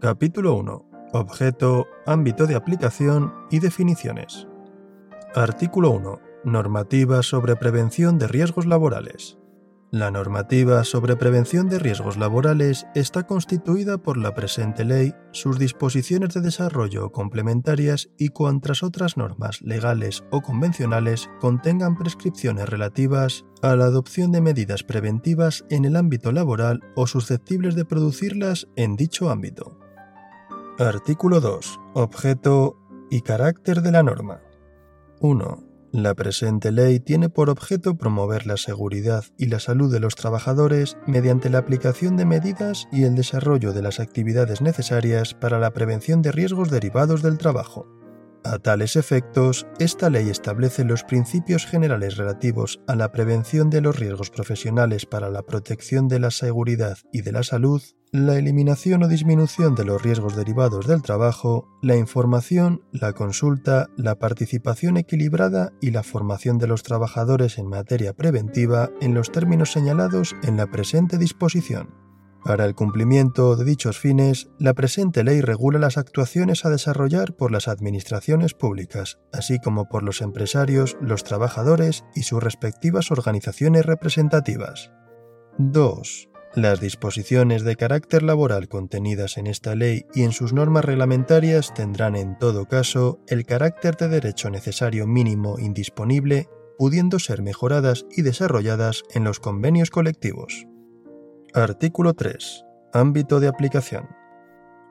Capítulo 1. Objeto, ámbito de aplicación y definiciones. Artículo 1. Normativa sobre prevención de riesgos laborales. La normativa sobre prevención de riesgos laborales está constituida por la presente ley, sus disposiciones de desarrollo complementarias y cuantas otras normas legales o convencionales contengan prescripciones relativas a la adopción de medidas preventivas en el ámbito laboral o susceptibles de producirlas en dicho ámbito. Artículo 2. Objeto y carácter de la norma. 1. La presente ley tiene por objeto promover la seguridad y la salud de los trabajadores mediante la aplicación de medidas y el desarrollo de las actividades necesarias para la prevención de riesgos derivados del trabajo. A tales efectos, esta ley establece los principios generales relativos a la prevención de los riesgos profesionales para la protección de la seguridad y de la salud, la eliminación o disminución de los riesgos derivados del trabajo, la información, la consulta, la participación equilibrada y la formación de los trabajadores en materia preventiva en los términos señalados en la presente disposición. Para el cumplimiento de dichos fines, la presente ley regula las actuaciones a desarrollar por las administraciones públicas, así como por los empresarios, los trabajadores y sus respectivas organizaciones representativas. 2. Las disposiciones de carácter laboral contenidas en esta ley y en sus normas reglamentarias tendrán en todo caso el carácter de derecho necesario mínimo indisponible, pudiendo ser mejoradas y desarrolladas en los convenios colectivos. Artículo 3. Ámbito de aplicación.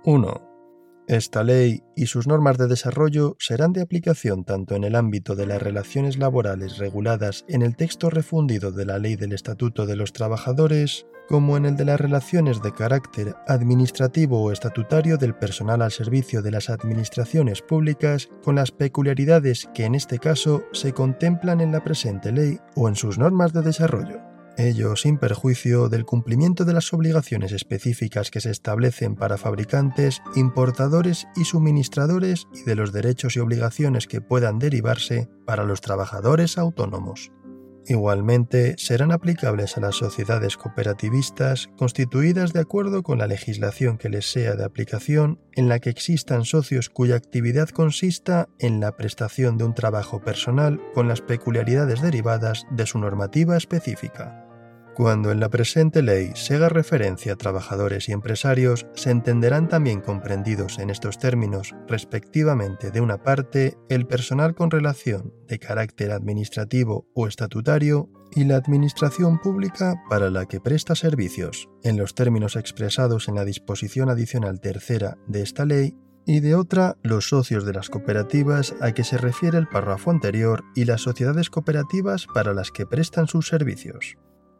1. Esta ley y sus normas de desarrollo serán de aplicación tanto en el ámbito de las relaciones laborales reguladas en el texto refundido de la Ley del Estatuto de los Trabajadores, como en el de las relaciones de carácter administrativo o estatutario del personal al servicio de las administraciones públicas, con las peculiaridades que en este caso se contemplan en la presente ley o en sus normas de desarrollo ello sin perjuicio del cumplimiento de las obligaciones específicas que se establecen para fabricantes, importadores y suministradores y de los derechos y obligaciones que puedan derivarse para los trabajadores autónomos. Igualmente, serán aplicables a las sociedades cooperativistas constituidas de acuerdo con la legislación que les sea de aplicación en la que existan socios cuya actividad consista en la prestación de un trabajo personal con las peculiaridades derivadas de su normativa específica. Cuando en la presente ley se haga referencia a trabajadores y empresarios, se entenderán también comprendidos en estos términos, respectivamente, de una parte, el personal con relación de carácter administrativo o estatutario y la administración pública para la que presta servicios, en los términos expresados en la disposición adicional tercera de esta ley, y de otra, los socios de las cooperativas a que se refiere el párrafo anterior y las sociedades cooperativas para las que prestan sus servicios.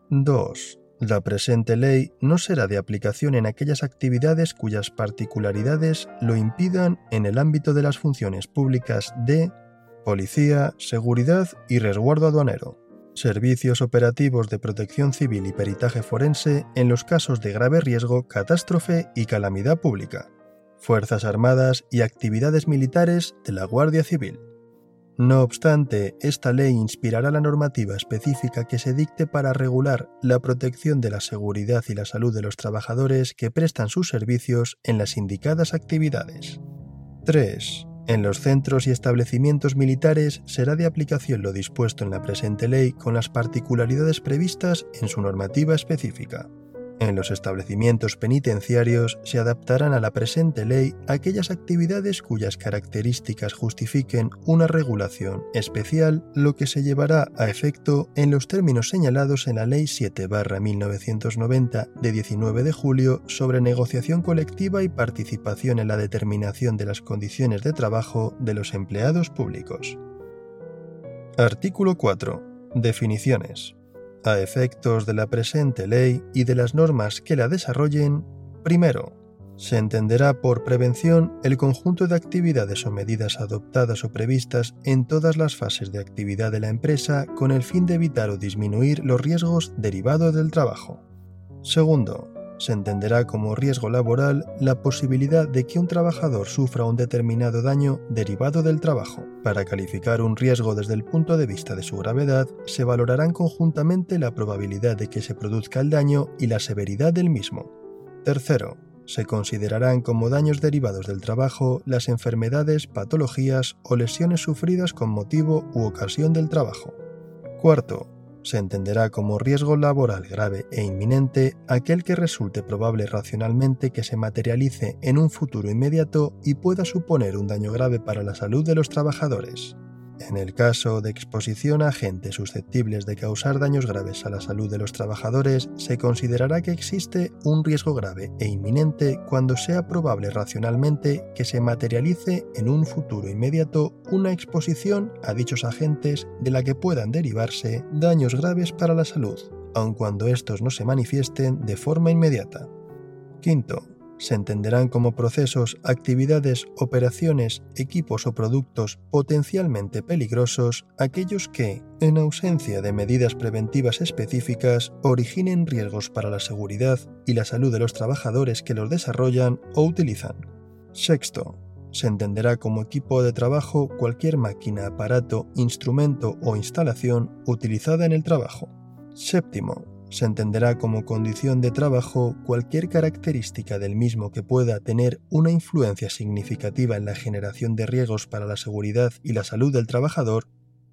2. La presente ley no será de aplicación en aquellas actividades cuyas particularidades lo impidan en el ámbito de las funciones públicas de policía, seguridad y resguardo aduanero, servicios operativos de protección civil y peritaje forense en los casos de grave riesgo, catástrofe y calamidad pública, Fuerzas Armadas y actividades militares de la Guardia Civil. No obstante, esta ley inspirará la normativa específica que se dicte para regular la protección de la seguridad y la salud de los trabajadores que prestan sus servicios en las indicadas actividades. 3. En los centros y establecimientos militares será de aplicación lo dispuesto en la presente ley con las particularidades previstas en su normativa específica. En los establecimientos penitenciarios se adaptarán a la presente ley aquellas actividades cuyas características justifiquen una regulación especial, lo que se llevará a efecto en los términos señalados en la Ley 7-1990 de 19 de julio sobre negociación colectiva y participación en la determinación de las condiciones de trabajo de los empleados públicos. Artículo 4. Definiciones a efectos de la presente ley y de las normas que la desarrollen, primero, se entenderá por prevención el conjunto de actividades o medidas adoptadas o previstas en todas las fases de actividad de la empresa con el fin de evitar o disminuir los riesgos derivados del trabajo. Segundo, se entenderá como riesgo laboral la posibilidad de que un trabajador sufra un determinado daño derivado del trabajo. Para calificar un riesgo desde el punto de vista de su gravedad, se valorarán conjuntamente la probabilidad de que se produzca el daño y la severidad del mismo. Tercero, se considerarán como daños derivados del trabajo las enfermedades, patologías o lesiones sufridas con motivo u ocasión del trabajo. Cuarto, se entenderá como riesgo laboral grave e inminente aquel que resulte probable racionalmente que se materialice en un futuro inmediato y pueda suponer un daño grave para la salud de los trabajadores. En el caso de exposición a agentes susceptibles de causar daños graves a la salud de los trabajadores, se considerará que existe un riesgo grave e inminente cuando sea probable racionalmente que se materialice en un futuro inmediato una exposición a dichos agentes de la que puedan derivarse daños graves para la salud, aun cuando estos no se manifiesten de forma inmediata. Quinto, se entenderán como procesos, actividades, operaciones, equipos o productos potencialmente peligrosos aquellos que, en ausencia de medidas preventivas específicas, originen riesgos para la seguridad y la salud de los trabajadores que los desarrollan o utilizan. Sexto, se entenderá como equipo de trabajo cualquier máquina, aparato, instrumento o instalación utilizada en el trabajo. Séptimo, se entenderá como condición de trabajo cualquier característica del mismo que pueda tener una influencia significativa en la generación de riesgos para la seguridad y la salud del trabajador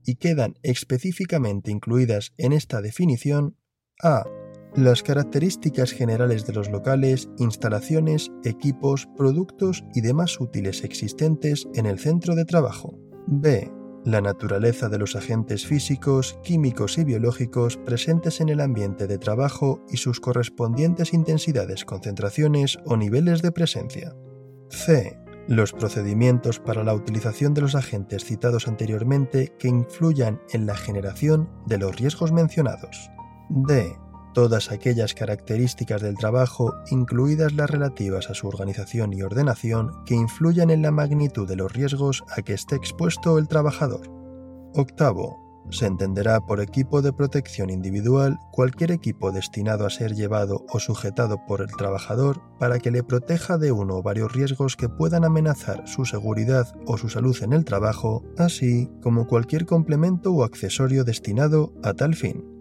y quedan específicamente incluidas en esta definición a. Las características generales de los locales, instalaciones, equipos, productos y demás útiles existentes en el centro de trabajo. B la naturaleza de los agentes físicos, químicos y biológicos presentes en el ambiente de trabajo y sus correspondientes intensidades, concentraciones o niveles de presencia. C. Los procedimientos para la utilización de los agentes citados anteriormente que influyan en la generación de los riesgos mencionados. D todas aquellas características del trabajo, incluidas las relativas a su organización y ordenación, que influyan en la magnitud de los riesgos a que esté expuesto el trabajador. Octavo. Se entenderá por equipo de protección individual cualquier equipo destinado a ser llevado o sujetado por el trabajador para que le proteja de uno o varios riesgos que puedan amenazar su seguridad o su salud en el trabajo, así como cualquier complemento o accesorio destinado a tal fin.